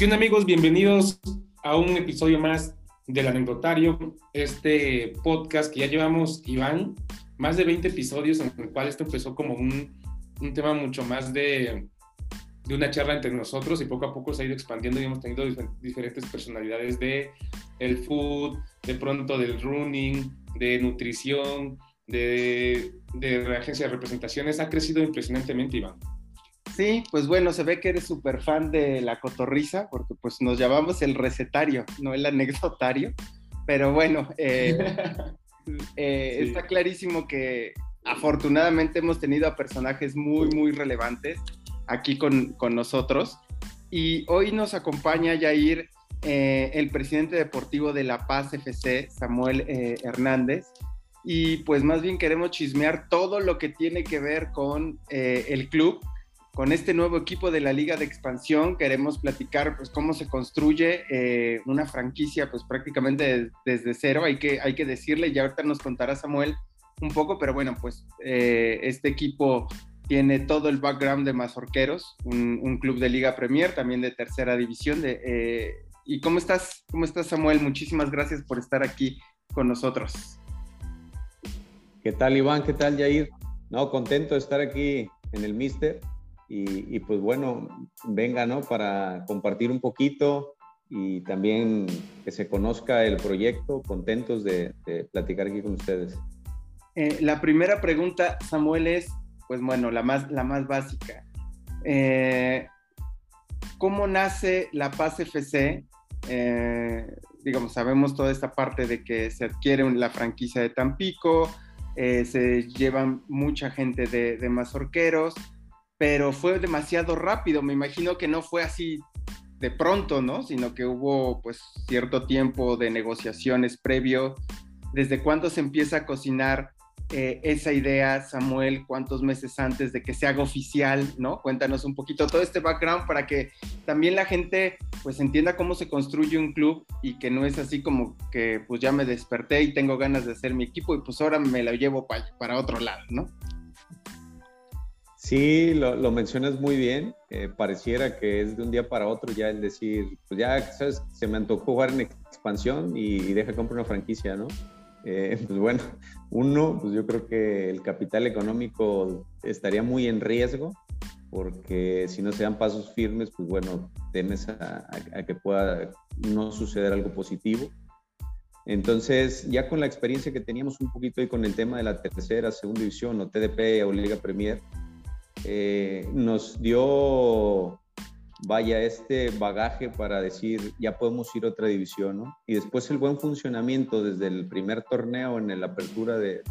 ¿Qué amigos? Bienvenidos a un episodio más del anecdotario, este podcast que ya llevamos, Iván, más de 20 episodios en el cual esto empezó como un, un tema mucho más de, de, una charla entre nosotros y poco a poco se ha ido expandiendo y hemos tenido diferentes personalidades de el food, de pronto del running, de nutrición, de, de agencia de representaciones. Ha crecido impresionantemente, Iván. Sí, pues bueno, se ve que eres súper fan de la cotorriza, porque pues nos llamamos el recetario, no el anecdotario. Pero bueno, eh, eh, está clarísimo que afortunadamente hemos tenido a personajes muy, muy relevantes aquí con, con nosotros. Y hoy nos acompaña Yair, eh, el presidente deportivo de La Paz FC, Samuel Hernández. Y pues más bien queremos chismear todo lo que tiene que ver con el club con este nuevo equipo de la Liga de Expansión queremos platicar pues cómo se construye eh, una franquicia pues prácticamente desde cero, hay que, hay que decirle, ya ahorita nos contará Samuel un poco, pero bueno, pues eh, este equipo tiene todo el background de Mazorqueros, un, club de Liga Premier, también de tercera división. De, eh, ¿Y cómo estás? ¿Cómo estás Samuel? Muchísimas gracias por estar aquí con nosotros. ¿Qué tal Iván? ¿Qué tal Jair? No, contento de estar aquí en el Mister y, pues bueno, venga, ¿no? Para compartir un poquito y también que se conozca el proyecto, contentos de, platicar aquí con ustedes. Eh, la primera pregunta, Samuel, es, pues bueno, la más, la más básica. Eh, ¿Cómo nace La Paz FC? Eh, digamos, sabemos toda esta parte de que se adquiere la franquicia de Tampico, se llevan mucha gente de, de mazorqueros, pero fue demasiado rápido. Me imagino que no fue así de pronto, ¿no? Sino que hubo pues cierto tiempo de negociaciones previo. ¿Desde cuándo se empieza a cocinar eh, esa idea, Samuel? ¿Cuántos meses antes de que se haga oficial, ¿no? Cuéntanos un poquito todo este background para que también la gente pues entienda cómo se construye un club y que no es así como que pues ya me desperté y tengo ganas de hacer mi equipo y pues ahora me lo llevo para, para otro lado, ¿no? Sí, lo, mencionas muy bien. Eh, pareciera que es de un día para otro ya el decir, pues ya, ¿sabes? Se me antojó jugar en expansión y, deja comprar una franquicia, ¿no? Eh, pues bueno, uno, pues yo creo que el capital económico estaría muy en riesgo porque si no se dan pasos firmes, pues bueno, temes a, que pueda no suceder algo positivo. Entonces, ya con la experiencia que teníamos un poquito ahí con el tema de la tercera, segunda división o TDP o Liga Premier, eh, nos dio, vaya, este bagaje para decir, ya podemos ir a otra división, ¿no? Y después el buen funcionamiento desde el primer torneo en la apertura de,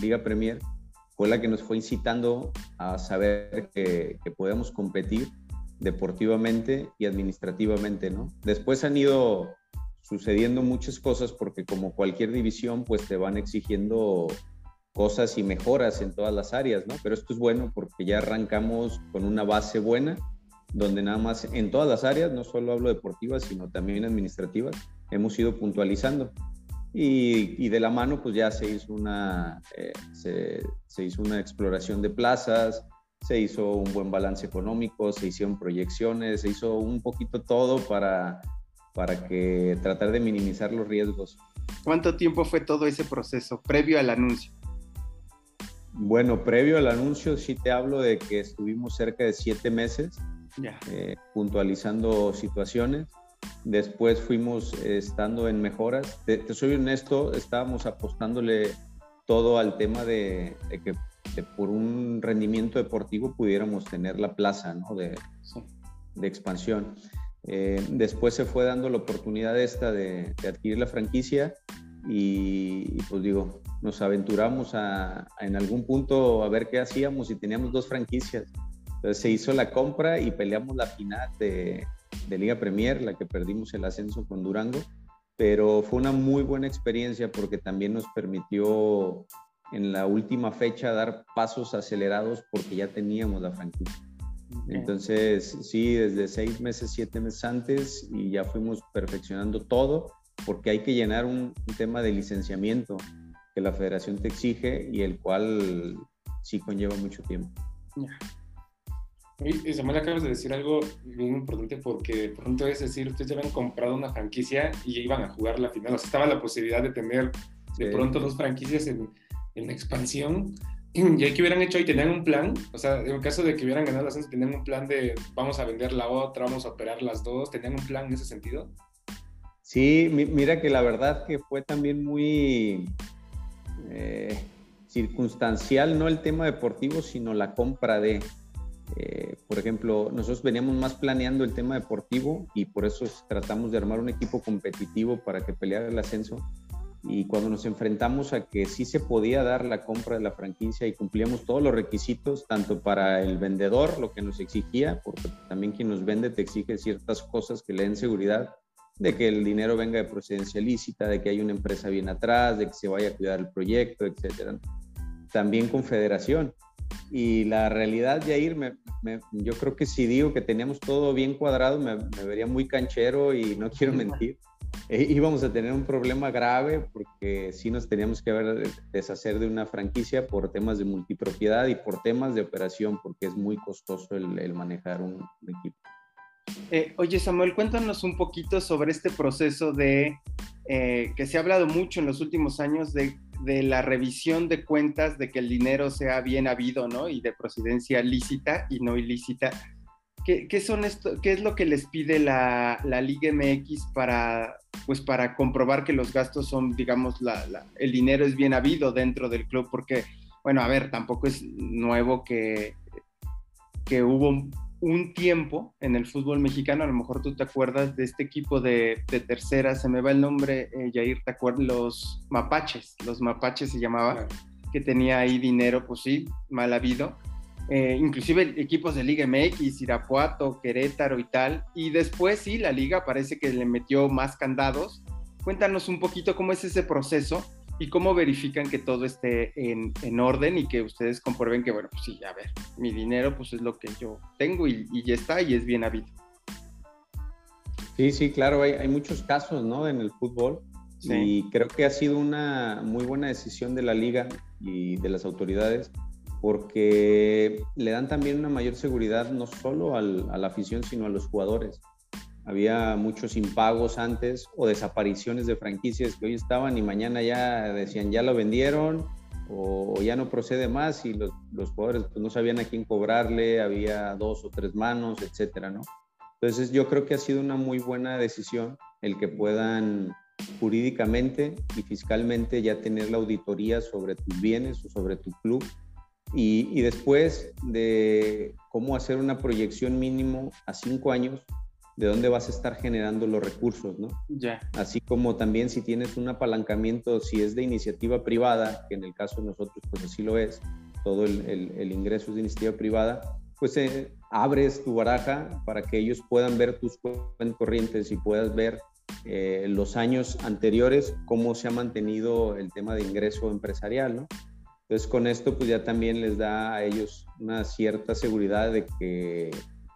Liga Premier fue la que nos fue incitando a saber que, que podemos competir deportivamente y administrativamente, ¿no? Después han ido sucediendo muchas cosas porque como cualquier división, pues te van exigiendo cosas y mejoras en todas las áreas, ¿no? Pero esto es bueno porque ya arrancamos con una base buena, donde nada más en todas las áreas, no solo hablo deportivas, sino también administrativas, hemos ido puntualizando. Y, de la mano, pues ya se hizo una, eh, se, hizo una exploración de plazas, se hizo un buen balance económico, se hicieron proyecciones, se hizo un poquito todo para, para que tratar de minimizar los riesgos. ¿Cuánto tiempo fue todo ese proceso previo al anuncio? Bueno, previo al anuncio sí te hablo de que estuvimos cerca de siete meses eh, puntualizando situaciones. Después fuimos estando en mejoras. Te, soy honesto, estábamos apostándole todo al tema de, que por un rendimiento deportivo pudiéramos tener la plaza de, expansión. Eh, después se fue dando la oportunidad esta de, adquirir la franquicia y, pues digo, nos aventuramos a, en algún punto a ver qué hacíamos y teníamos dos franquicias. Entonces se hizo la compra y peleamos la final de, de Liga Premier, la que perdimos el ascenso con Durango, pero fue una muy buena experiencia porque también nos permitió en la última fecha dar pasos acelerados porque ya teníamos la franquicia. Entonces, sí, desde seis meses, siete meses antes y ya fuimos perfeccionando todo porque hay que llenar un, un tema de licenciamiento que la federación te exige y el cual sí conlleva mucho tiempo. Y Samuel, acabas de decir algo bien importante porque de pronto es decir, ustedes ya habían comprado una franquicia y iban a jugar la final. O sea, estaba la posibilidad de tener de pronto dos franquicias en, en expansión. Y que hubieran hecho ahí, tenían un plan. O sea, en caso de que hubieran ganado la ascenso, tenían un plan de vamos a vender la otra, vamos a operar las dos. ¿Tenían un plan en ese sentido? Sí, mira que la verdad que fue también muy eh, circunstancial, no el tema deportivo, sino la compra de. Eh, por ejemplo, nosotros veníamos más planeando el tema deportivo y por eso tratamos de armar un equipo competitivo para que peleara el ascenso. Y cuando nos enfrentamos a que sí se podía dar la compra de la franquicia y cumplíamos todos los requisitos, tanto para el vendedor, lo que nos exigía, porque también quien nos vende te exige ciertas cosas que le den seguridad, de que el dinero venga de procedencia lícita, de que hay una empresa bien atrás, de que se vaya a cuidar el proyecto, etcétera. También con federación. Y la realidad, Jair, me, yo creo que si digo que teníamos todo bien cuadrado, me, vería muy canchero y no quiero mentir. E íbamos a tener un problema grave porque sí nos teníamos que haber deshacer de una franquicia por temas de multipropiedad y por temas de operación, porque es muy costoso el, manejar un, equipo. Eh, oye Samuel, cuéntanos un poquito sobre este proceso de eh, que se ha hablado mucho en los últimos años de de la revisión de cuentas, de que el dinero sea bien habido, ¿no? Y de procedencia lícita y no ilícita. ¿Qué, son esto, qué es lo que les pide la, Liga MX para, pues para comprobar que los gastos son, digamos, el dinero es bien habido dentro del club? Porque, bueno, a ver, tampoco es nuevo que, que hubo un tiempo en el fútbol mexicano, a lo mejor tú te acuerdas de este equipo de, tercera, se me va el nombre, eh, Jair, ¿te acuerdas? Los mapaches, los mapaches se llamaba, que tenía ahí dinero, pues sí, mal habido. Eh, inclusive equipos de Liga MX, Irapuato, Querétaro y tal. Y después sí, la liga parece que le metió más candados. Cuéntanos un poquito cómo es ese proceso y cómo verifican que todo esté en, en, orden y que ustedes comprueben que, bueno, pues sí, a ver, mi dinero pues es lo que yo tengo y, y ya está y es bien habido. Sí, sí, claro, hay, hay muchos casos, ¿no? En el fútbol y creo que ha sido una muy buena decisión de la liga y de las autoridades porque le dan también una mayor seguridad no solo al, a la afición, sino a los jugadores había muchos impagos antes o desapariciones de franquicias que hoy estaban y mañana ya decían ya lo vendieron o, ya no procede más y los, jugadores pues, no sabían a quién cobrarle, había dos o tres manos, etcétera, ¿no? Entonces yo creo que ha sido una muy buena decisión el que puedan jurídicamente y fiscalmente ya tener la auditoría sobre tus bienes o sobre tu club y, y después de cómo hacer una proyección mínimo a cinco años de dónde vas a estar generando los recursos, ¿no? Ya. Así como también si tienes un apalancamiento, si es de iniciativa privada, que en el caso de nosotros pues así lo es, todo el, ingreso es de iniciativa privada, pues eh, abres tu baraja para que ellos puedan ver tus cuentas corrientes y puedas ver eh, los años anteriores cómo se ha mantenido el tema de ingreso empresarial, ¿no? Entonces con esto pues ya también les da a ellos una cierta seguridad de que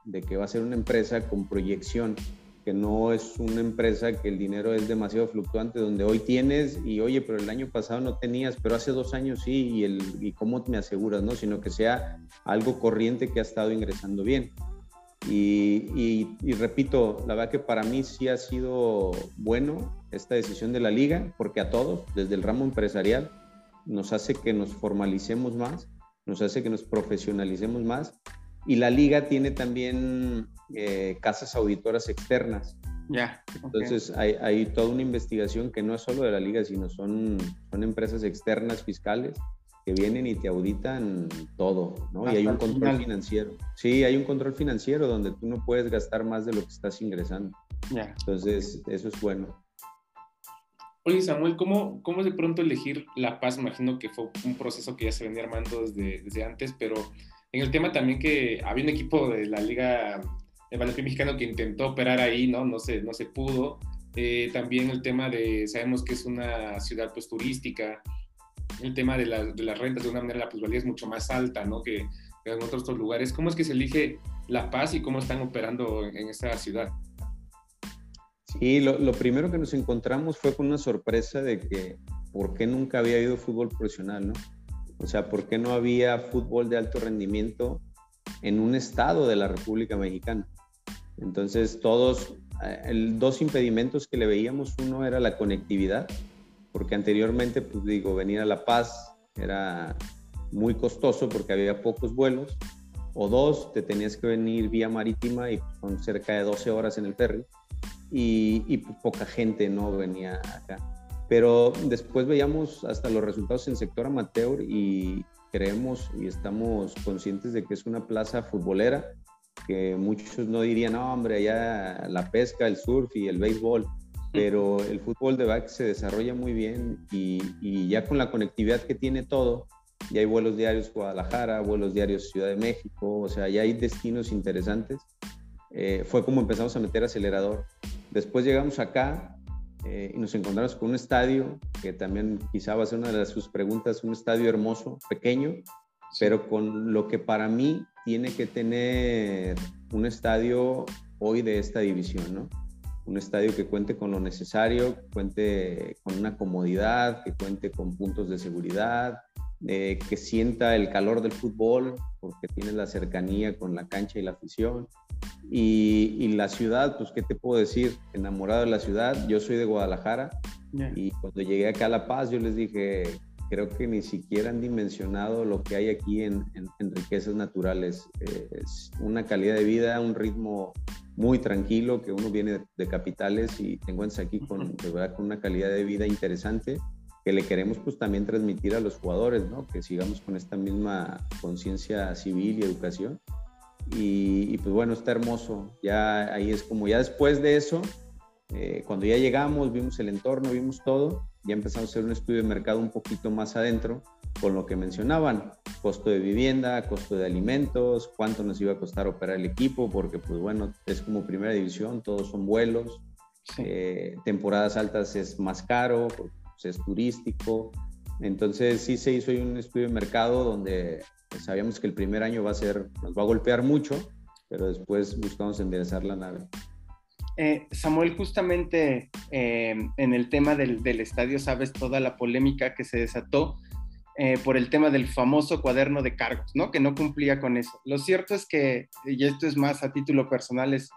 de que va a ser una empresa con proyección, que no es una empresa que el dinero es demasiado fluctuante, donde hoy tienes y oye, pero el año pasado no tenías, pero hace dos años sí, y, el, y cómo me aseguras, ¿no? Sino que sea algo corriente que ha estado ingresando bien. Y, y, repito, la verdad que para mí sí ha sido bueno esta decisión de la liga, porque a todos, desde el ramo empresarial, nos hace que nos formalicemos más, nos hace que nos profesionalicemos más y la liga tiene también eh, casas auditoras externas. Ya. Entonces hay, hay, toda una investigación que no es solo de la liga, sino son, son empresas externas fiscales que vienen y te auditan todo, ¿no? y hay un control financiero. Sí, hay un control financiero donde tú no puedes gastar más de lo que estás ingresando. Ya. Entonces, eso es bueno. Oye, Samuel, ¿cómo, ¿cómo de pronto elegir La Paz? Imagino que fue un proceso que ya se venía armando desde, desde antes, pero en el tema también que había un equipo de la Liga de Balompié Mexicano que intentó operar ahí, ¿no? No se, no se pudo. Eh, también el tema de, sabemos que es una ciudad pues turística, el tema de, las rentas de una manera la plusvalía es mucho más alta, ¿no? Que, en otros, lugares. ¿Cómo es que se elige La Paz y cómo están operando en, en esta ciudad? Sí, lo, lo, primero que nos encontramos fue con una sorpresa de que por qué nunca había habido fútbol profesional, ¿no? O sea, ¿por qué no había fútbol de alto rendimiento en un estado de la República Mexicana. Entonces, todos, eh, el, dos impedimentos que le veíamos, uno era la conectividad, porque anteriormente, pues digo, venir a La Paz era muy costoso porque había pocos vuelos, o dos, te tenías que venir vía marítima y con cerca de 12 horas en el ferry, y, y poca gente no venía acá. Pero después veíamos hasta los resultados en sector amateur y creemos y estamos conscientes de que es una plaza futbolera, que muchos no dirían, no, hombre, allá la pesca, el surf y el béisbol, pero el fútbol de back se desarrolla muy bien y, y ya con la conectividad que tiene todo, ya hay vuelos diarios Guadalajara, vuelos diarios Ciudad de México, o sea, ya hay destinos interesantes. Eh, fue como empezamos a meter acelerador. Después llegamos acá eh, y nos encontramos con un estadio, que también quizá va a ser una de sus preguntas, un estadio hermoso, pequeño, pero con lo que para mí tiene que tener un estadio hoy de esta división, ¿no? Un estadio que cuente con lo necesario, que cuente con una comodidad, que cuente con puntos de seguridad, eh, que sienta el calor del fútbol, porque tiene la cercanía con la cancha y la afición. Y, la ciudad, pues, ¿qué te puedo decir? Enamorado de la ciudad. Yo soy de Guadalajara y cuando llegué acá a La Paz, yo les dije, creo que ni siquiera han dimensionado lo que hay aquí en, riquezas naturales. es una calidad de vida, un ritmo muy tranquilo, que uno viene de, capitales y te encuentras aquí con, de verdad, con una calidad de vida interesante que le queremos pues también transmitir a los jugadores, ¿no? Que sigamos con esta misma conciencia civil y educación. Y, pues bueno, está hermoso. Ya ahí es como ya después de eso, eh, cuando ya llegamos, vimos el entorno, vimos todo, ya empezamos a hacer un estudio de mercado un poquito más adentro con lo que mencionaban, costo de vivienda, costo de alimentos, cuánto nos iba a costar operar el equipo, porque pues bueno, es como primera división, todos son vuelos, eh, temporadas altas es más caro, pues, es turístico. Entonces sí se hizo un estudio de mercado donde sabíamos que el primer año va a ser, nos va a golpear mucho, pero después buscamos enderezar la nave. Eh, Samuel, justamente eh, en el tema del, estadio, sabes toda la polémica que se desató eh, por el tema del famoso cuaderno de cargos, ¿no? Que no cumplía con eso. Lo cierto es que, y esto es más a título personal, es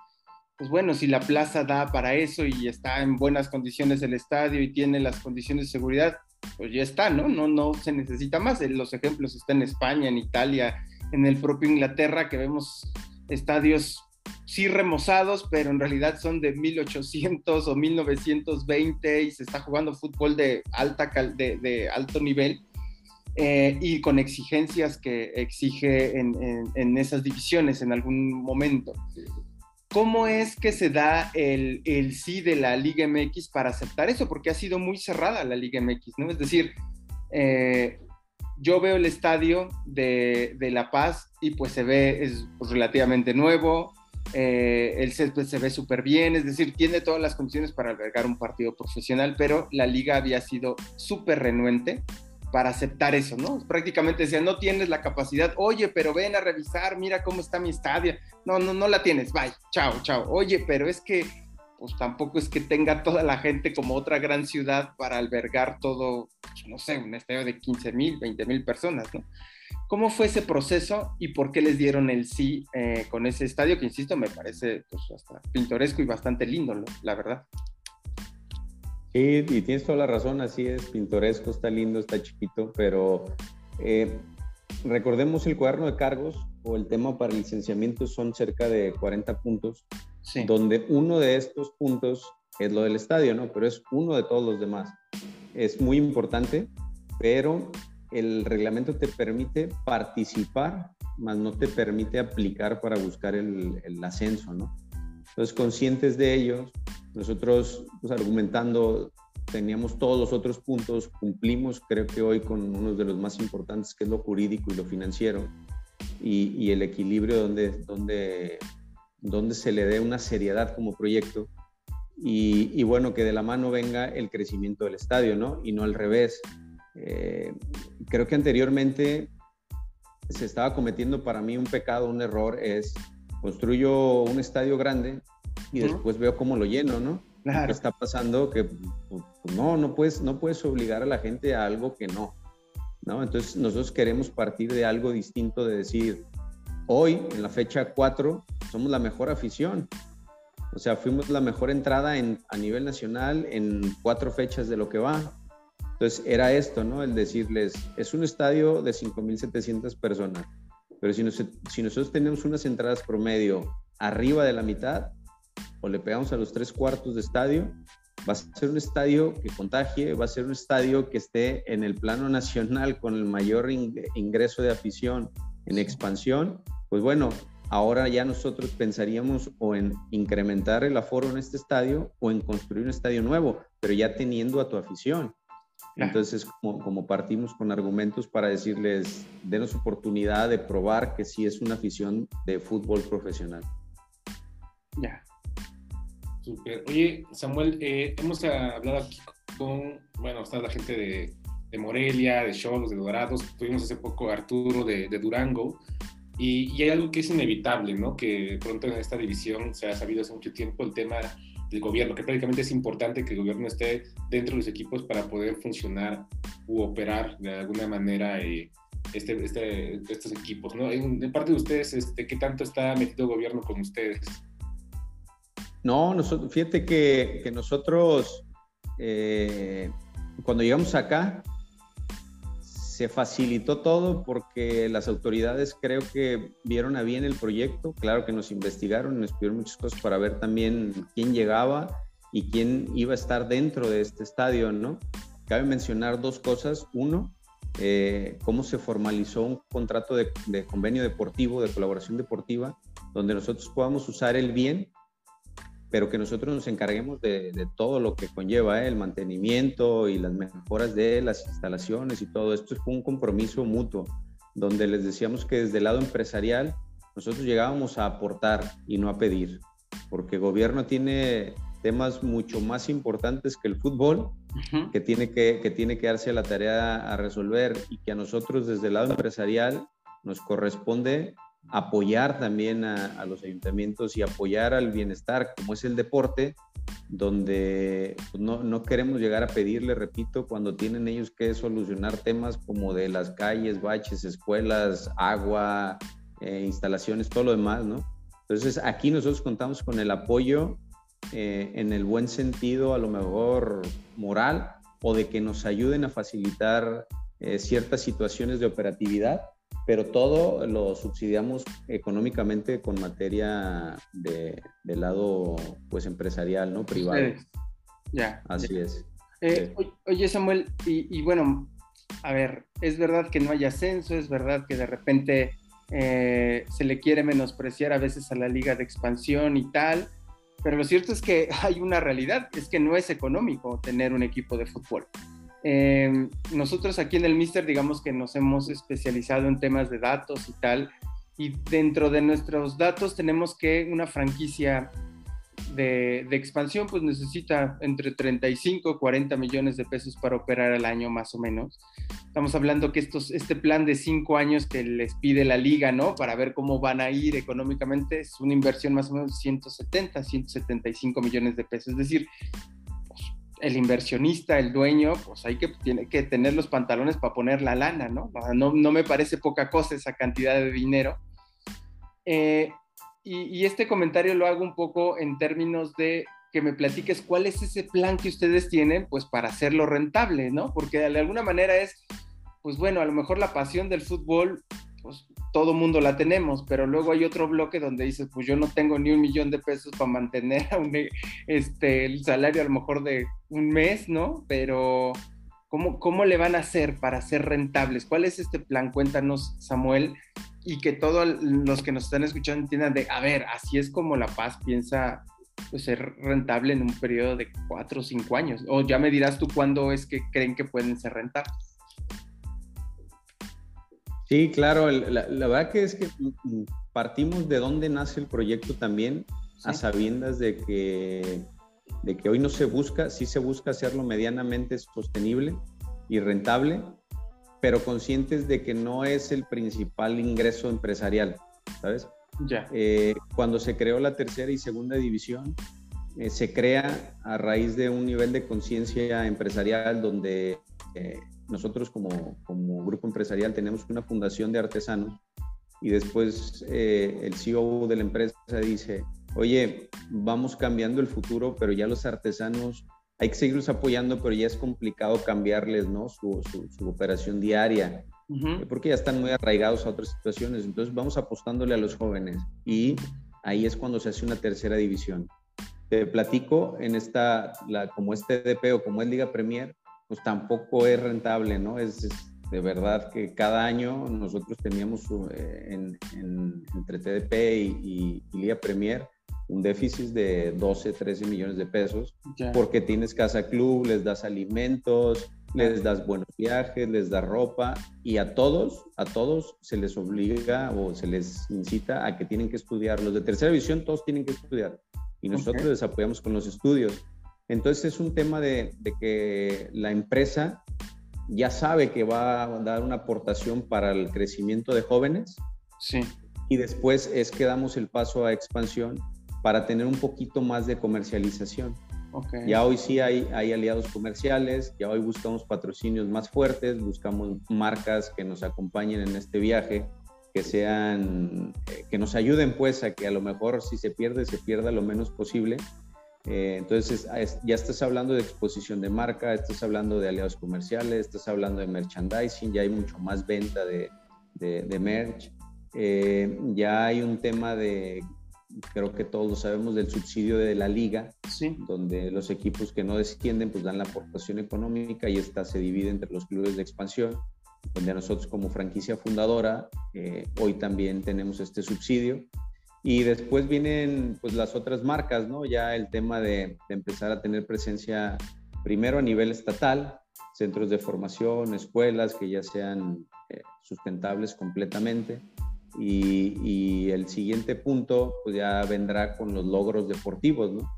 pues bueno, si la plaza da para eso y está en buenas condiciones el estadio y tiene las condiciones de seguridad, pues ya está, ¿no? No, no se necesita más. Los ejemplos están en España, en Italia, en el propio Inglaterra, que vemos estadios sí remozados, pero en realidad son de 1800 o 1920 y se está jugando fútbol de, alta de alto nivel. Eh, y con exigencias que exige en, en, esas divisiones en algún momento. ¿Cómo es que se da el, sí de la Liga MX para aceptar eso? Porque ha sido muy cerrada la Liga MX, ¿no? Es decir, eh, yo veo el estadio de, La Paz y pues se ve, es relativamente nuevo, eh, el césped se ve súper bien, es decir, tiene todas las condiciones para albergar un partido profesional, pero la liga había sido súper renuente para aceptar eso, ¿no? Prácticamente decía, no tienes la capacidad, oye, pero ven a revisar, mira cómo está mi estadio. No, no, no la tienes, bye, chao, chao. Oye, pero es que, pues tampoco es que tenga toda la gente como otra gran ciudad para albergar todo, pues, no sé, un estadio de 15 mil, 20 mil personas, ¿no? ¿Cómo fue ese proceso y por qué les dieron el sí eh, con ese estadio que, insisto, me parece pues, hasta pintoresco y bastante lindo, la verdad? Sí, y tienes toda la razón, así es, pintoresco, está lindo, está chiquito, pero eh, recordemos el cuaderno de cargos o el tema para licenciamiento son cerca de 40 puntos, donde uno de estos puntos es lo del estadio, ¿no? Pero es uno de todos los demás. Es muy importante, pero el reglamento te permite participar, más no te permite aplicar para buscar el, el ascenso, ¿no? Entonces, conscientes de ellos, nosotros, pues, argumentando, teníamos todos los otros puntos, cumplimos, creo que hoy con uno de los más importantes, que es lo jurídico y lo financiero, y, el equilibrio donde, donde, donde se le dé una seriedad como proyecto. Y, bueno, que de la mano venga el crecimiento del estadio, ¿no? Y no al revés. Eh, creo que anteriormente se estaba cometiendo para mí un pecado, un error, es construyo un estadio grande, y después veo cómo lo lleno, ¿no? Claro. ¿Qué está pasando? Que pues, no, no puedes, no puedes obligar a la gente a algo que no, ¿no? Entonces nosotros queremos partir de algo distinto, de decir, hoy, en la fecha 4, somos la mejor afición. O sea, fuimos la mejor entrada en, a nivel nacional en cuatro fechas de lo que va. Entonces, era esto, ¿no? El decirles, es un estadio de 5.700 personas, pero si, si nosotros tenemos unas entradas promedio arriba de la mitad, o le pegamos a los tres cuartos de estadio, va a ser un estadio que contagie, va a ser un estadio que esté en el plano nacional con el mayor ingreso de afición en expansión, pues bueno, ahora ya nosotros pensaríamos o en incrementar el aforo en este estadio o en construir un estadio nuevo, pero ya teniendo a tu afición. Entonces, como, como, partimos con argumentos para decirles, denos oportunidad de probar que sí es una afición de fútbol profesional. Ya. Super. Oye, Samuel, eh, hemos hablado aquí con, bueno, está la gente de, de Morelia, de Cholos, de Dorados, tuvimos hace poco a Arturo de, de Durango, y, y, hay algo que es inevitable, ¿no? Que pronto en esta división se ha sabido hace mucho tiempo el tema del gobierno, que prácticamente es importante que el gobierno esté dentro de los equipos para poder funcionar u operar de alguna manera eh, este, este, estos equipos, ¿no? En, parte de ustedes, este, ¿qué tanto está metido el gobierno con ustedes? No, fíjate que, que nosotros, eh, cuando llegamos acá, se facilitó todo porque las autoridades creo que vieron a bien el proyecto, claro que nos investigaron, nos pidieron muchas cosas para ver también quién llegaba y quién iba a estar dentro de este estadio, ¿no? Cabe mencionar dos cosas. Uno, eh, cómo se formalizó un contrato de, de, convenio deportivo, de colaboración deportiva, donde nosotros podamos usar el bien pero que nosotros nos encarguemos de, todo lo que conlleva ¿eh? el mantenimiento y las mejoras de las instalaciones y todo esto. Fue un compromiso mutuo, donde les decíamos que desde el lado empresarial nosotros llegábamos a aportar y no a pedir, porque el gobierno tiene temas mucho más importantes que el fútbol, que, tiene que, que tiene que darse la tarea a resolver y que a nosotros desde el lado empresarial nos corresponde apoyar también a, los ayuntamientos y apoyar al bienestar, como es el deporte, donde pues, no, no, queremos llegar a pedirle, repito, cuando tienen ellos que solucionar temas como de las calles, baches, escuelas, agua, eh, instalaciones, todo lo demás, ¿no? Entonces aquí nosotros contamos con el apoyo eh, en el buen sentido, a lo mejor moral, o de que nos ayuden a facilitar eh, ciertas situaciones de operatividad pero todo lo subsidiamos económicamente con materia de, lado pues empresarial, ¿no? Privado. Ya. Así es. Eh, oye, Samuel, y, bueno, a ver, es verdad que no hay ascenso, es verdad que de repente eh, se le quiere menospreciar a veces a la liga de expansión y tal, pero lo cierto es que hay una realidad, es que no es económico tener un equipo de fútbol. Eh, nosotros aquí en el Mister, digamos que nos hemos especializado en temas de datos y tal, y dentro de nuestros datos tenemos que una franquicia de, expansión pues necesita entre 35 y 40 millones de pesos para operar al año más o menos. Estamos hablando que estos, este plan de cinco años que les pide la liga, ¿no? Para ver cómo van a ir económicamente es una inversión más o menos de 170, 175 millones de pesos. Es decir, el inversionista, el dueño, pues hay que, tiene que tener los pantalones para poner la lana, ¿no? No, me parece poca cosa esa cantidad de dinero. Eh, y, este comentario lo hago un poco en términos de que me platiques cuál es ese plan que ustedes tienen, pues para hacerlo rentable, ¿no? Porque de alguna manera es, pues bueno, a lo mejor la pasión del fútbol, pues todo mundo la tenemos, pero luego hay otro bloque donde dices, pues yo no tengo ni un millón de pesos para mantener este, el salario a lo mejor de un mes, ¿no? Pero ¿cómo, ¿cómo le van a hacer para ser rentables? ¿Cuál es este plan? Cuéntanos, Samuel, y que todos los que nos están escuchando entiendan de, a ver, así es como La Paz piensa pues, ser rentable en un periodo de cuatro o cinco años. O ya me dirás tú cuándo es que creen que pueden ser rentables. Sí, claro, la, verdad que es que partimos de dónde nace el proyecto también, a sabiendas de que, de que hoy no se busca, sí se busca hacerlo medianamente sostenible y rentable, pero conscientes de que no es el principal ingreso empresarial, ¿sabes? Ya. Eh, cuando se creó la tercera y segunda división, eh, se crea a raíz de un nivel de conciencia empresarial donde eh, nosotros como, como, grupo empresarial tenemos una fundación de artesanos y después eh, el CEO de la empresa dice, oye, vamos cambiando el futuro, pero ya los artesanos hay que seguirlos apoyando, pero ya es complicado cambiarles ¿no? su, su, operación diaria, porque ya están muy arraigados a otras situaciones. Entonces vamos apostándole a los jóvenes y ahí es cuando se hace una tercera división. Te platico, en esta, la, como es TDP o como es Liga Premier, pues tampoco es rentable, ¿no? Es, de verdad que cada año nosotros teníamos eh, en, entre TDP y, y Liga Premier un déficit de 12, 13 millones de pesos, porque tienes casa club, les das alimentos, les das buenos viajes, les das ropa y a todos, a todos se les obliga o se les incita a que tienen que estudiar. Los de tercera división todos tienen que estudiar y nosotros les apoyamos con los estudios. Entonces es un tema de, de que la empresa ya sabe que va a dar una aportación para el crecimiento de jóvenes. Sí. Y después es que damos el paso a expansión para tener un poquito más de comercialización. Okay. Ya hoy sí hay, hay aliados comerciales, ya hoy buscamos patrocinios más fuertes, buscamos marcas que nos acompañen en este viaje, que sean, eh, que nos ayuden pues a que a lo mejor si se pierde, se pierda lo menos posible. Eh, entonces ya estás hablando de exposición de marca, estás hablando de aliados comerciales, estás hablando de merchandising, ya hay mucho más venta de, de, merch. Eh, ya hay un tema de creo que todos lo sabemos, del subsidio de la liga, donde los equipos que no descienden pues dan la aportación económica y esta se divide entre los clubes de expansión, donde nosotros como franquicia fundadora eh, hoy también tenemos este subsidio. Y después vienen pues las otras marcas, ¿no? Ya el tema de, empezar a tener presencia primero a nivel estatal, centros de formación, escuelas que ya sean eh, sustentables completamente y, el siguiente punto pues ya vendrá con los logros deportivos, ¿no?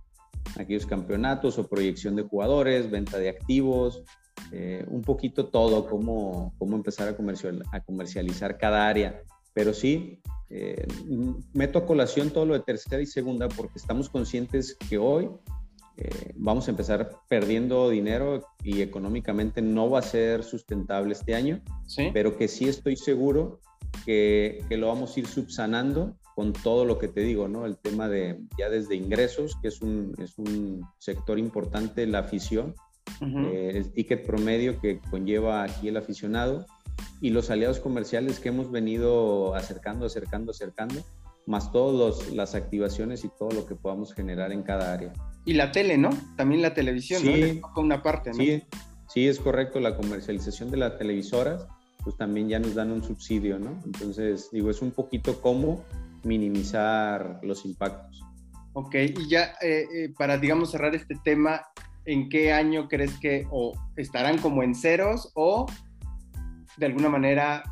Aquellos campeonatos o proyección de jugadores, venta de activos, eh, un poquito todo, cómo, cómo empezar a, comercial, a comercializar cada área. Pero sí, eh, meto a colación todo lo de tercera y segunda porque estamos conscientes que hoy eh, vamos a empezar perdiendo dinero y económicamente no va a ser sustentable este año, ¿Sí? pero que sí estoy seguro que, lo vamos a ir subsanando con todo lo que te digo, ¿no? El tema de ya desde ingresos, que es un, es un sector importante, la afición, eh, el ticket promedio que conlleva aquí el aficionado y los aliados comerciales que hemos venido acercando, acercando, acercando, más todas las activaciones y todo lo que podamos generar en cada área. Y la tele, ¿no? También la televisión, sí, ¿no? una parte, ¿no? Sí, sí, es correcto, la comercialización de las televisoras pues también ya nos dan un subsidio, ¿no? Entonces, digo, es un poquito cómo minimizar los impactos. Ok, y ya eh, eh, para, digamos, cerrar este tema, ¿en qué año crees que o estarán como en ceros o de alguna manera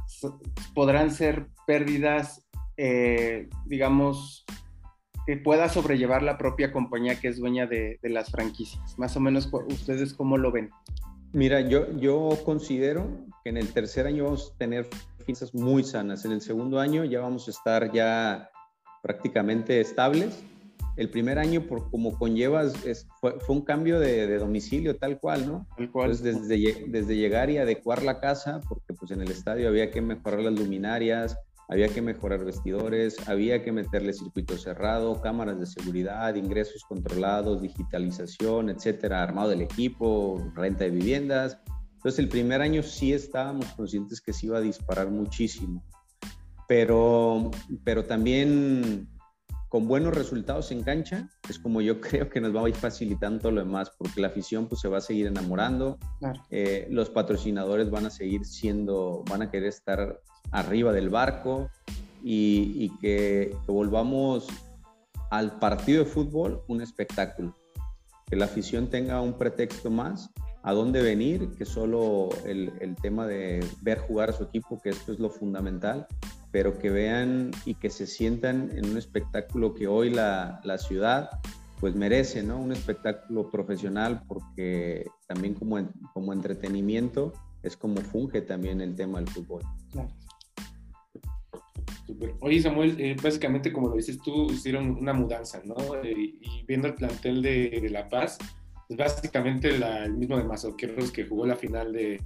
podrán ser pérdidas, eh, digamos, que pueda sobrellevar la propia compañía que es dueña de, las franquicias? Más o menos, ¿ustedes cómo lo ven? Mira, yo, yo considero que en el tercer año vamos a tener finanzas muy sanas. En el segundo año ya vamos a estar ya prácticamente estables. El primer año, por como conllevas, fue, un cambio de, domicilio tal cual, ¿no? Tal cual. desde, desde llegar y adecuar la casa, porque pues en el estadio había que mejorar las luminarias, había que mejorar vestidores, había que meterle circuito cerrado, cámaras de seguridad, ingresos controlados, digitalización, etcétera, armado del equipo, renta de viviendas. Entonces, el primer año sí estábamos conscientes que se iba a disparar muchísimo, pero, pero también con buenos resultados en cancha, es como yo creo que nos va a ir facilitando lo demás, porque la afición pues, se va a seguir enamorando, eh, los patrocinadores van a seguir siendo, van a querer estar arriba del barco y, que, volvamos al partido de fútbol un espectáculo. Que la afición tenga un pretexto más a dónde venir, que solo el, el, tema de ver jugar a su equipo, que esto es lo fundamental, pero que vean y que se sientan en un espectáculo que hoy la, la ciudad pues merece, ¿no? Un espectáculo profesional porque también como, como entretenimiento es como funge también el tema del fútbol. Claro. Oye, Samuel, eh, básicamente, como lo dices tú, hicieron una mudanza, ¿no? Eh, y viendo el plantel de, de La Paz, es básicamente el mismo de Mazoqueros que jugó la final de,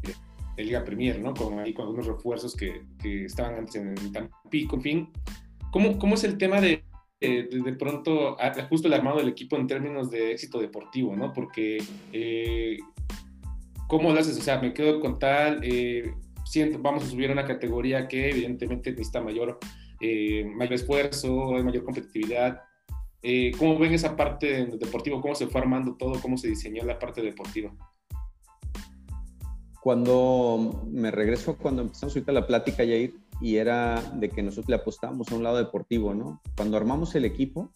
Liga Premier, ¿no? Con, ahí, con algunos refuerzos que, que estaban antes en, el Tampico, en fin. ¿Cómo, cómo es el tema de, de, pronto, justo el armado del equipo en términos de éxito deportivo, ¿no? Porque, eh, ¿cómo lo haces? O sea, me quedo con tal, eh, siento, vamos a subir a una categoría que evidentemente necesita mayor, eh, mayor esfuerzo, mayor competitividad. Eh, ¿Cómo ven esa parte deportiva? ¿Cómo se fue armando todo? ¿Cómo se diseñó la parte deportiva? Cuando me regreso, cuando empezamos ahorita la plática, Jair, y era de que nosotros le apostábamos a un lado deportivo, ¿no? Cuando armamos el equipo,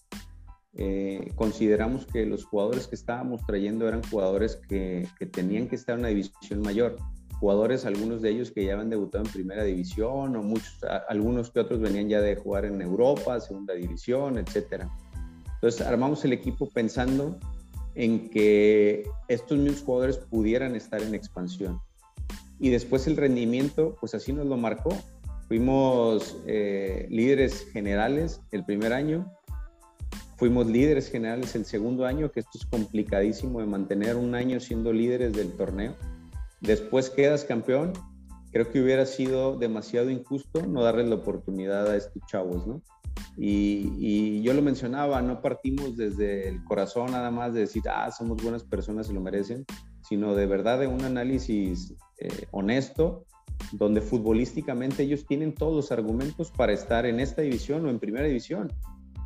eh, consideramos que los jugadores que estábamos trayendo eran jugadores que, que, tenían que estar en una división mayor. Jugadores, algunos de ellos que ya habían debutado en primera división, o muchos, algunos que otros venían ya de jugar en Europa, segunda división, etcétera. Entonces armamos el equipo pensando en que estos mismos jugadores pudieran estar en expansión y después el rendimiento, pues así nos lo marcó. Fuimos eh, líderes generales el primer año, fuimos líderes generales el segundo año, que esto es complicadísimo de mantener un año siendo líderes del torneo. Después quedas campeón. Creo que hubiera sido demasiado injusto no darles la oportunidad a estos chavos, ¿no? Y, y, yo lo mencionaba, no partimos desde el corazón nada más de decir, ah, somos buenas personas y lo merecen, sino de verdad de un análisis eh, honesto, donde futbolísticamente ellos tienen todos los argumentos para estar en esta división o en primera división.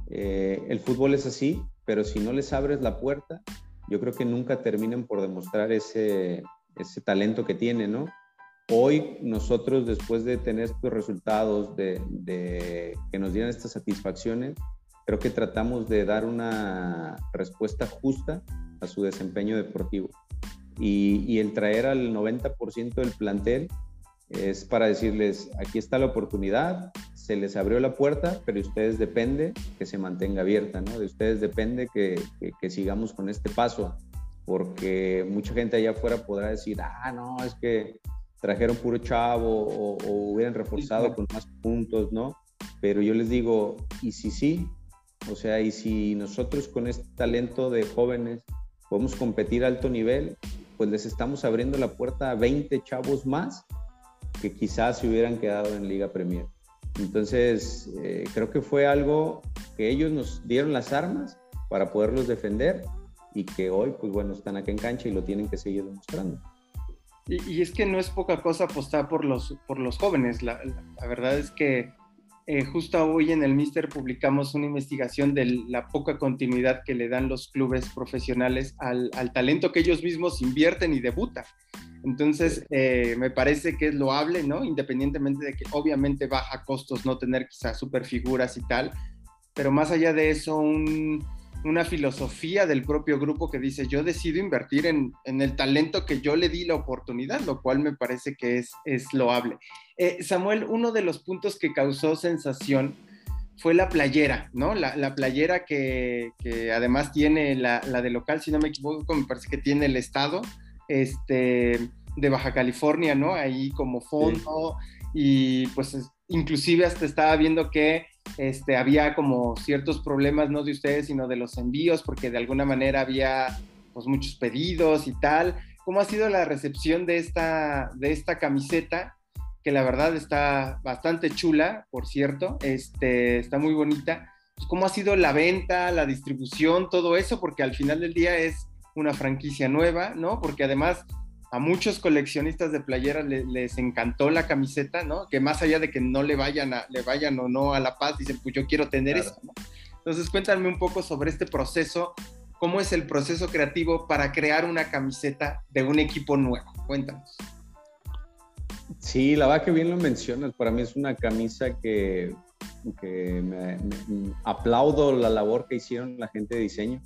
Eh, el fútbol es así, pero si no les abres la puerta, yo creo que nunca terminan por demostrar ese, ese talento que tienen, ¿no? Hoy nosotros, después de tener estos resultados, de, de que nos dieran estas satisfacciones, creo que tratamos de dar una respuesta justa a su desempeño deportivo y, el traer al 90% del plantel es para decirles, aquí está la oportunidad, se les abrió la puerta, pero de ustedes depende que se mantenga abierta, ¿no? De ustedes depende que, que, sigamos con este paso, porque mucha gente allá afuera podrá decir, ah, no, es que trajeron puro chavo o, o hubieran reforzado con más puntos, ¿no? Pero yo les digo, ¿y si sí? O sea, ¿y si nosotros con este talento de jóvenes podemos competir a alto nivel? Pues les estamos abriendo la puerta a 20 chavos más que quizás se hubieran quedado en Liga Premier. Entonces, eh, creo que fue algo que ellos nos dieron las armas para poderlos defender y que hoy, pues bueno, están acá en cancha y lo tienen que seguir demostrando. Y, es que no es poca cosa apostar por los, por los jóvenes. La, la verdad es que eh, justo hoy en el Mister publicamos una investigación de la poca continuidad que le dan los clubes profesionales al, talento que ellos mismos invierten y debutan. Entonces, eh, me parece que es loable, ¿no? Independientemente de que obviamente baja costos no tener quizás super figuras y tal, pero más allá de eso, un, una filosofía del propio grupo que dice, yo decido invertir en, el talento que yo le di la oportunidad, lo cual me parece que es, es loable. Eh, Samuel, uno de los puntos que causó sensación fue la playera, ¿no? La, playera que, además tiene la, de local, si no me equivoco, me parece que tiene el estado este, de Baja California, ¿no? Ahí como fondo y pues inclusive hasta estaba viendo que este, había como ciertos problemas, no de ustedes, sino de los envíos, porque de alguna manera había pues, muchos pedidos y tal. ¿Cómo ha sido la recepción de esta, de esta camiseta? Que la verdad está bastante chula, por cierto, este, está muy bonita. Pues, ¿Cómo ha sido la venta, la distribución, todo eso? Porque al final del día es una franquicia nueva, ¿no? Porque además a muchos coleccionistas de playeras les, encantó la camiseta, ¿no? Que más allá de que no le vayan, a, le vayan o no a La Paz, dicen, pues yo quiero tener eso, ¿no? Entonces, cuéntame un poco sobre este proceso, cómo es el proceso creativo para crear una camiseta de un equipo nuevo. Cuéntanos. Sí, la verdad que bien lo mencionas, para mí es una camisa que, me, aplaudo la labor que hicieron la gente de diseño,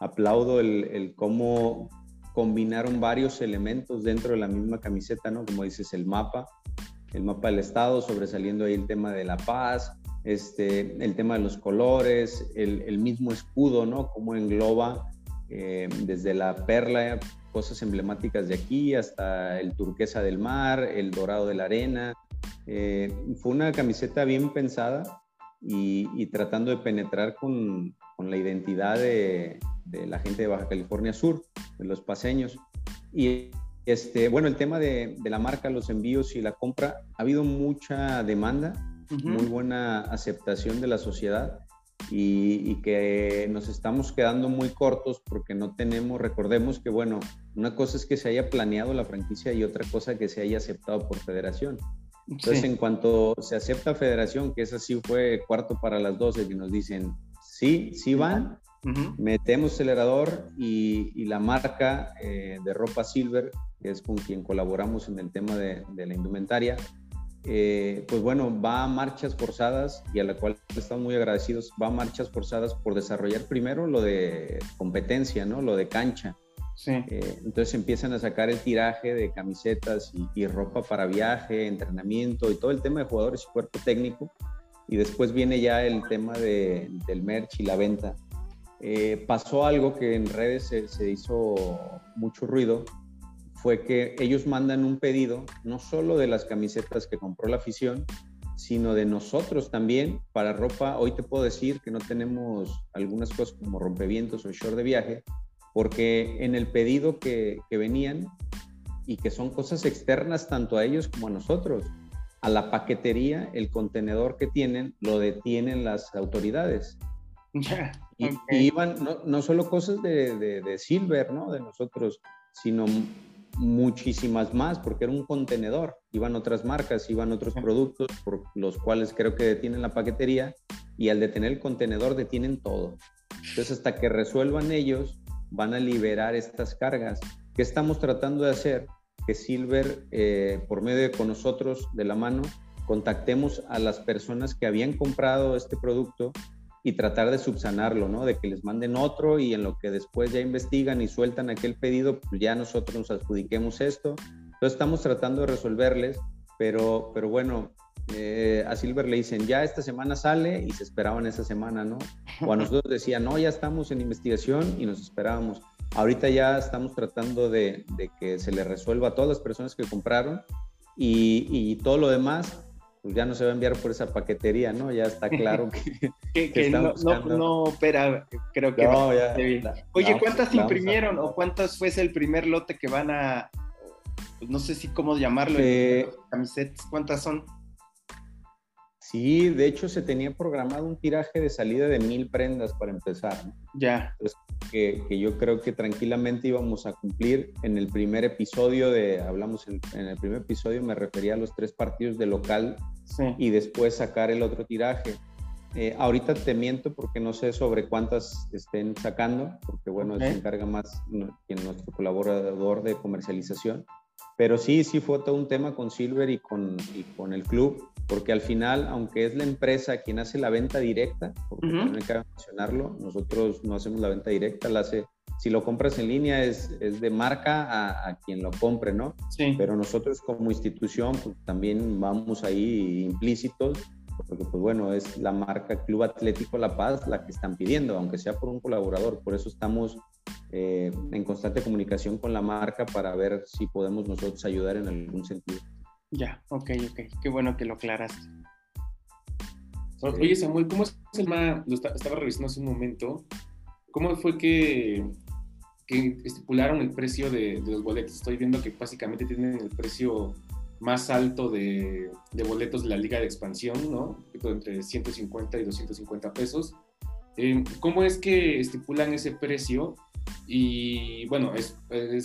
aplaudo el, el cómo combinaron varios elementos dentro de la misma camiseta, ¿no? Como dices, el mapa, el mapa del estado, sobresaliendo ahí el tema de la paz, este, el tema de los colores, el, mismo escudo, ¿no? Cómo engloba eh, desde la perla, cosas emblemáticas de aquí, hasta el turquesa del mar, el dorado de la arena. Eh, fue una camiseta bien pensada y, tratando de penetrar con, con la identidad de, de la gente de Baja California Sur, de los paseños. Y este, bueno, el tema de, de, la marca, los envíos y la compra, ha habido mucha demanda, muy buena aceptación de la sociedad y, que nos estamos quedando muy cortos porque no tenemos, recordemos que, bueno, una cosa es que se haya planeado la franquicia y otra cosa que se haya aceptado por federación. Entonces, en cuanto se acepta federación, que esa sí fue cuarto para las 12, que nos dicen, sí, sí van, metemos acelerador y, la marca eh, de ropa Silver, que es con quien colaboramos en el tema de, de la indumentaria, eh, pues bueno, va a marchas forzadas y a la cual estamos muy agradecidos, va a marchas forzadas por desarrollar primero lo de competencia, ¿no? Lo de cancha. Sí. Eh, entonces empiezan a sacar el tiraje de camisetas y, ropa para viaje, entrenamiento y todo el tema de jugadores y cuerpo técnico. Y después viene ya el tema de, del merch y la venta. Eh, pasó algo que en redes se, hizo mucho ruido, fue que ellos mandan un pedido, no solo de las camisetas que compró la afición, sino de nosotros también para ropa. Hoy te puedo decir que no tenemos algunas cosas como rompevientos o short de viaje, porque en el pedido que, venían y que son cosas externas tanto a ellos como a nosotros, a la paquetería, el contenedor que tienen, lo detienen las autoridades. y, iban no, no, solo cosas de, de, de Silver, ¿no? De nosotros, sino muchísimas más porque era un contenedor, iban otras marcas, iban otros productos por los cuales creo que detienen la paquetería y al detener el contenedor detienen todo. Entonces hasta que resuelvan ellos van a liberar estas cargas. ¿Qué estamos tratando de hacer? Que Silver, eh, por medio de con nosotros de la mano, contactemos a las personas que habían comprado este producto y tratar de subsanarlo, ¿no? De que les manden otro y en lo que después ya investigan y sueltan aquel pedido, pues ya nosotros nos adjudiquemos esto. Entonces estamos tratando de resolverles, pero, pero bueno, eh, a Silver le dicen, ya esta semana sale y se esperaban esa semana, ¿no? O a nosotros decían, no, ya estamos en investigación y nos esperábamos. Ahorita ya estamos tratando de, de que se le resuelva a todas las personas que compraron y, y todo lo demás pues ya no se va a enviar por esa paquetería, ¿no? Ya está claro que, que, no, no, opera, creo que no, ya, Oye, ¿cuántas imprimieron o cuántas fue el primer lote que van a, pues no sé si cómo llamarlo, eh, camisetas, cuántas son? Sí, de hecho se tenía programado un tiraje de salida de mil prendas para empezar. ¿no? Ya. que, que, yo creo que tranquilamente íbamos a cumplir en el primer episodio de, hablamos en, el primer episodio, me refería a los tres partidos de local y después sacar el otro tiraje. Eh, ahorita te miento porque no sé sobre cuántas estén sacando, porque bueno, se encarga más quien nuestro colaborador de comercialización. Pero sí, sí fue todo un tema con Silver y con, y con el club porque al final, aunque es la empresa quien hace la venta directa, porque no hay que mencionarlo, nosotros no hacemos la venta directa, la hace, si lo compras en línea es, es de marca a, a, quien lo compre, ¿no? Sí. Pero nosotros como institución pues, también vamos ahí implícitos, porque pues bueno, es la marca Club Atlético La Paz la que están pidiendo, aunque sea por un colaborador, por eso estamos eh, en constante comunicación con la marca para ver si podemos nosotros ayudar en algún sentido. Ya, ok, ok. Qué bueno que lo aclaraste. Oye, Samuel, ¿cómo es el tema? Lo estaba revisando hace un momento. ¿Cómo fue que, que estipularon el precio de, los boletos? Estoy viendo que básicamente tienen el precio más alto de, de boletos de la Liga de Expansión, ¿no? Entre 150 y 250 pesos. Eh, ¿Cómo es que estipulan ese precio y bueno, es, eh,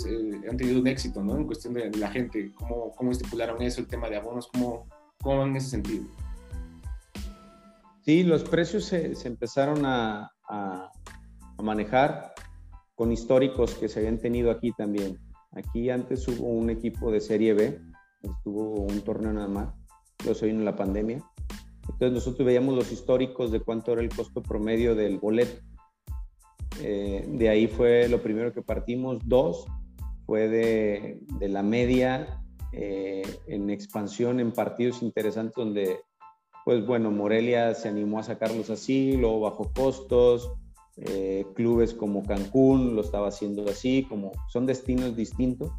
han tenido un éxito, ¿no? En cuestión de la gente, cómo, cómo estipularon eso, el tema de abonos, cómo, cómo en ese sentido. Sí, los precios se, se empezaron a, a, manejar con históricos que se habían tenido aquí también. Aquí antes hubo un equipo de Serie B, estuvo un torneo nada más, yo soy en la pandemia. Entonces nosotros veíamos los históricos de cuánto era el costo promedio del boleto eh, de ahí fue lo primero que partimos. Dos, fue de, de la media eh, en expansión en partidos interesantes donde, pues bueno, Morelia se animó a sacarlos así, luego bajo costos. Eh, clubes como Cancún lo estaba haciendo así, como son destinos distintos.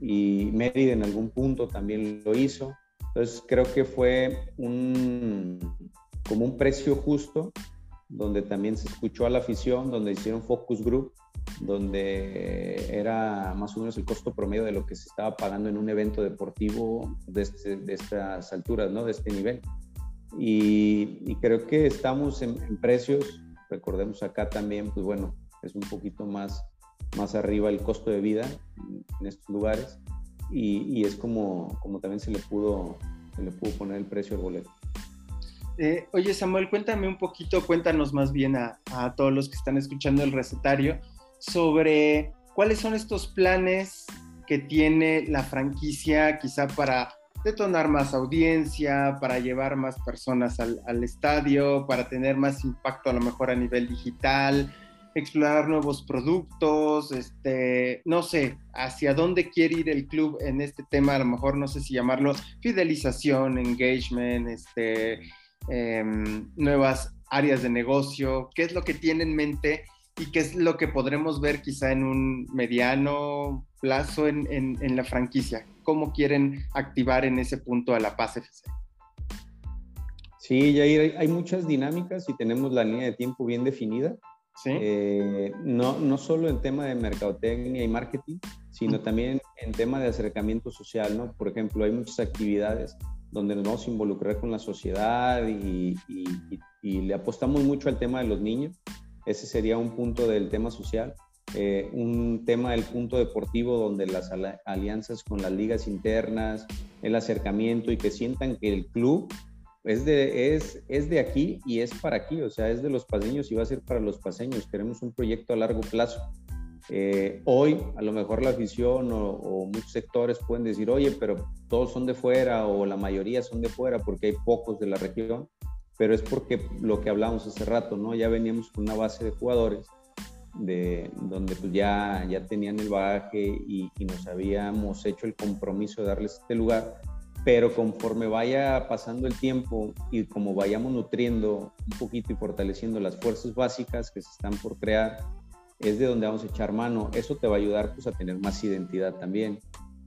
Y Mérida en algún punto también lo hizo. Entonces creo que fue un, como un precio justo donde también se escuchó a la afición, donde hicieron focus group donde era más o menos el costo promedio de lo que se estaba pagando en un evento deportivo de, este, estas alturas, ¿no? De este nivel. Y, creo que estamos en, precios, recordemos acá también, pues bueno, es un poquito más, más arriba el costo de vida en, estos lugares y, es como, como también se le, pudo, se le pudo poner el precio al boleto. Eh, oye Samuel, cuéntame un poquito, cuéntanos más bien a, a todos los que están escuchando el recetario sobre cuáles son estos planes que tiene la franquicia quizá para detonar más audiencia, para llevar más personas al, estadio, para tener más impacto a lo mejor a nivel digital, explorar nuevos productos, este, no sé, hacia dónde quiere ir el club en este tema, a lo mejor no sé si llamarlo fidelización, engagement, este, em, nuevas áreas de negocio, qué es lo que tiene en mente y qué es lo que podremos ver quizá en un mediano plazo en, en, la franquicia. ¿Cómo quieren activar en ese punto a la Paz FC? Sí, Jair, hay, muchas dinámicas y tenemos la línea de tiempo bien definida. ¿Sí? Eh, no, no solo en tema de mercadotecnia y marketing, sino también en tema de acercamiento social, ¿no? Por ejemplo, hay muchas actividades donde nos vamos a involucrar con la sociedad y, y, y le apostamos mucho al tema de los niños. Ese sería un punto del tema social. Eh, un tema del punto deportivo donde las alianzas con las ligas internas, el acercamiento y que sientan que el club es de, es, es de aquí y es para aquí, o sea, es de los paseños y va a ser para los paseños. Queremos un proyecto a largo plazo. Eh, hoy, a lo mejor la afición o, muchos sectores pueden decir, oye, pero todos son de fuera o la mayoría son de fuera porque hay pocos de la región pero es porque lo que hablamos hace rato, ¿no? Ya veníamos con una base de jugadores de, donde pues ya, ya tenían el bagaje y, nos habíamos hecho el compromiso de darles este lugar, pero conforme vaya pasando el tiempo y como vayamos nutriendo un poquito y fortaleciendo las fuerzas básicas que se están por crear, es de donde vamos a echar mano. Eso te va a ayudar pues a tener más identidad también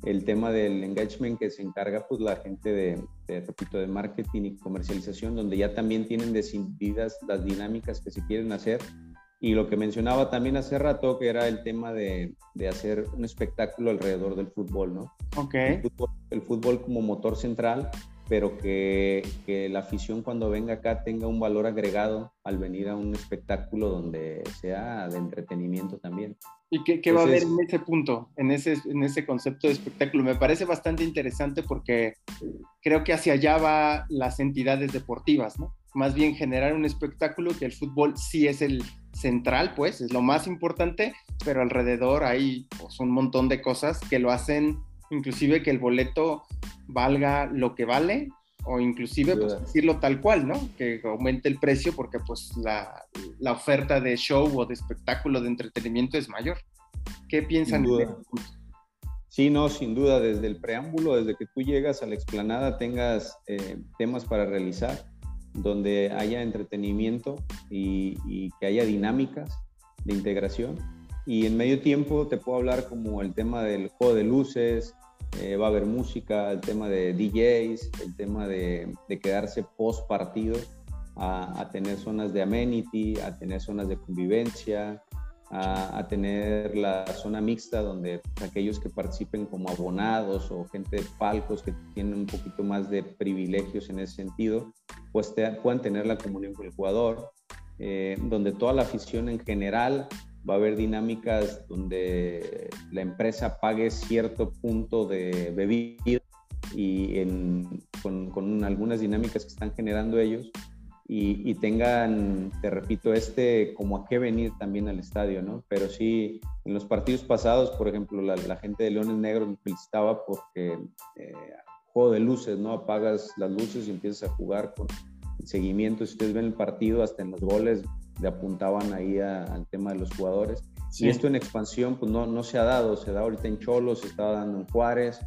el tema del engagement que se encarga pues la gente de, repito, de marketing y comercialización, donde ya también tienen decididas las dinámicas que se quieren hacer. Y lo que mencionaba también hace rato, que era el tema de, de hacer un espectáculo alrededor del fútbol, ¿no? Ok. el fútbol como motor central pero que, que, la afición cuando venga acá tenga un valor agregado al venir a un espectáculo donde sea de entretenimiento también. ¿Y qué, qué va a haber en ese punto, en ese, en ese concepto de espectáculo? Me parece bastante interesante porque creo que hacia allá va las entidades deportivas, ¿no? Más bien generar un espectáculo que el fútbol sí es el central, pues, es lo más importante, pero alrededor hay pues, un montón de cosas que lo hacen inclusive que el boleto valga lo que vale o inclusive pues, decirlo tal cual, ¿no? Que aumente el precio porque pues la, la, oferta de show o de espectáculo de entretenimiento es mayor. ¿Qué piensan? Sí, no, sin duda, desde el preámbulo, desde que tú llegas a la explanada tengas eh, temas para realizar, donde haya entretenimiento y, que haya dinámicas de integración. Y en medio tiempo te puedo hablar como el tema del juego de luces, eh, va a haber música, el tema de DJs, el tema de, quedarse post partido, a, tener zonas de amenity, a tener zonas de convivencia, a, tener la zona mixta donde aquellos que participen como abonados o gente de palcos que tienen un poquito más de privilegios en ese sentido, pues puedan tener la comunión con el jugador, eh, donde toda la afición en general va a haber dinámicas donde la empresa pague cierto punto de bebida y con, algunas dinámicas que están generando ellos y, tengan, te repito, este como a qué venir también al estadio, ¿no? Pero sí, en los partidos pasados, por ejemplo, la, gente de Leones Negros me felicitaba porque eh, juego de luces, ¿no? Apagas las luces y empiezas a jugar con seguimiento. Si ustedes ven el partido, hasta en los goles le apuntaban ahí al tema de los jugadores. Y esto en expansión pues no, no se ha dado, se da ahorita en Cholos, se estaba dando en Juárez.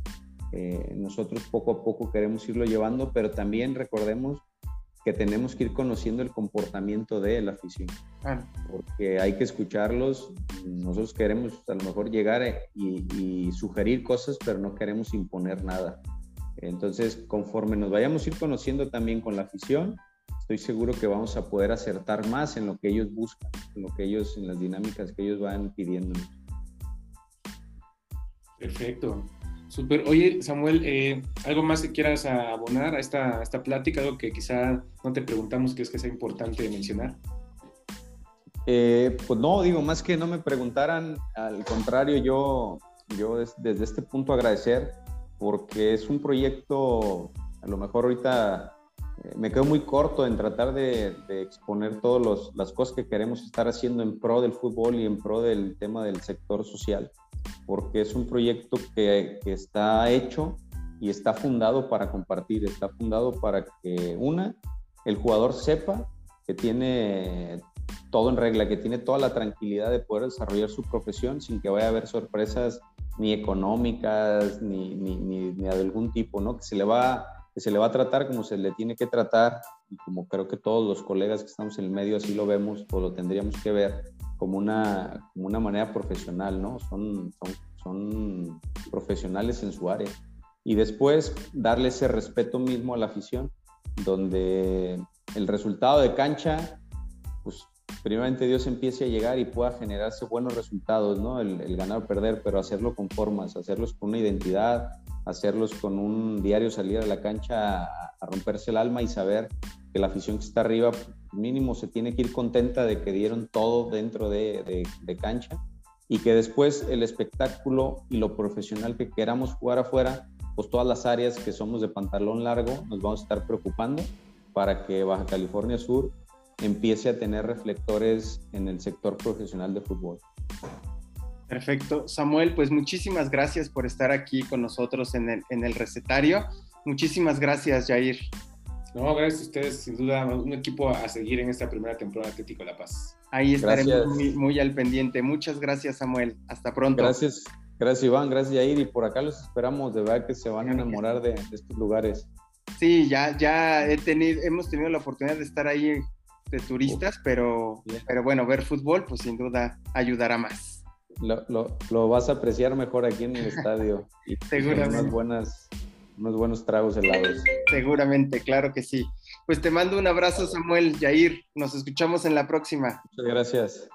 Eh, nosotros poco a poco queremos irlo llevando, pero también recordemos que tenemos que ir conociendo el comportamiento de la afición, porque hay que escucharlos. Nosotros queremos a lo mejor llegar y, y, sugerir cosas, pero no queremos imponer nada. Entonces, conforme nos vayamos a ir conociendo también con la afición, estoy seguro que vamos a poder acertar más en lo que ellos buscan, en lo que ellos, en las dinámicas que ellos van pidiendo. Perfecto. Super. Oye, Samuel, eh, ¿algo más que quieras abonar a esta, esta plática? Algo que quizá no te preguntamos que es que sea importante mencionar. Eh, pues no, digo, más que no me preguntaran, al contrario, yo, yo desde este punto agradecer, porque es un proyecto, a lo mejor ahorita eh, me quedo muy corto en tratar de, exponer todas las cosas que queremos estar haciendo en pro del fútbol y en pro del tema del sector social porque es un proyecto que, está hecho y está fundado para compartir, está fundado para que una, el jugador sepa que tiene todo en regla, que tiene toda la tranquilidad de poder desarrollar su profesión sin que vaya a haber sorpresas ni económicas ni, ni, de algún tipo, ¿no? Que se, le va, que se le va a tratar como se le tiene que tratar y como creo que todos los colegas que estamos en el medio así lo vemos o lo tendríamos que ver, como una, como una manera profesional, ¿no? Son, son, profesionales en su área. Y después darle ese respeto mismo a la afición, donde el resultado de cancha, pues primeramente Dios empiece a llegar y pueda generarse buenos resultados, ¿no? El, ganar o perder, pero hacerlo con formas, hacerlos con una identidad, hacerlos con un diario salir a la cancha a romperse el alma y saber que la afición que está arriba mínimo se tiene que ir contenta de que dieron todo dentro de, cancha y que después el espectáculo y lo profesional que queramos jugar afuera, pues todas las áreas que somos de pantalón largo nos vamos a estar preocupando para que Baja California Sur empiece a tener reflectores en el sector profesional de fútbol. Perfecto. Samuel, pues muchísimas gracias por estar aquí con nosotros en el, en el recetario. Muchísimas gracias, Jair. No, gracias a ustedes, sin duda, un equipo a seguir en esta primera temporada de Atlético La Paz. Ahí estaremos muy, al pendiente. Muchas gracias, Samuel. Hasta pronto. Gracias, gracias Iván, gracias Yair. Y por acá los esperamos, de verdad que se van a enamorar de, estos lugares. Sí, ya, ya he tenido, hemos tenido la oportunidad de estar ahí de turistas, pero, pero bueno, ver fútbol, pues sin duda ayudará más. Lo, lo, lo vas a apreciar mejor aquí en el estadio. Y Seguramente. Unas buenas unos buenos tragos helados. Seguramente, claro que sí. Pues te mando un abrazo, Samuel, Yair. Nos escuchamos en la próxima. Muchas gracias.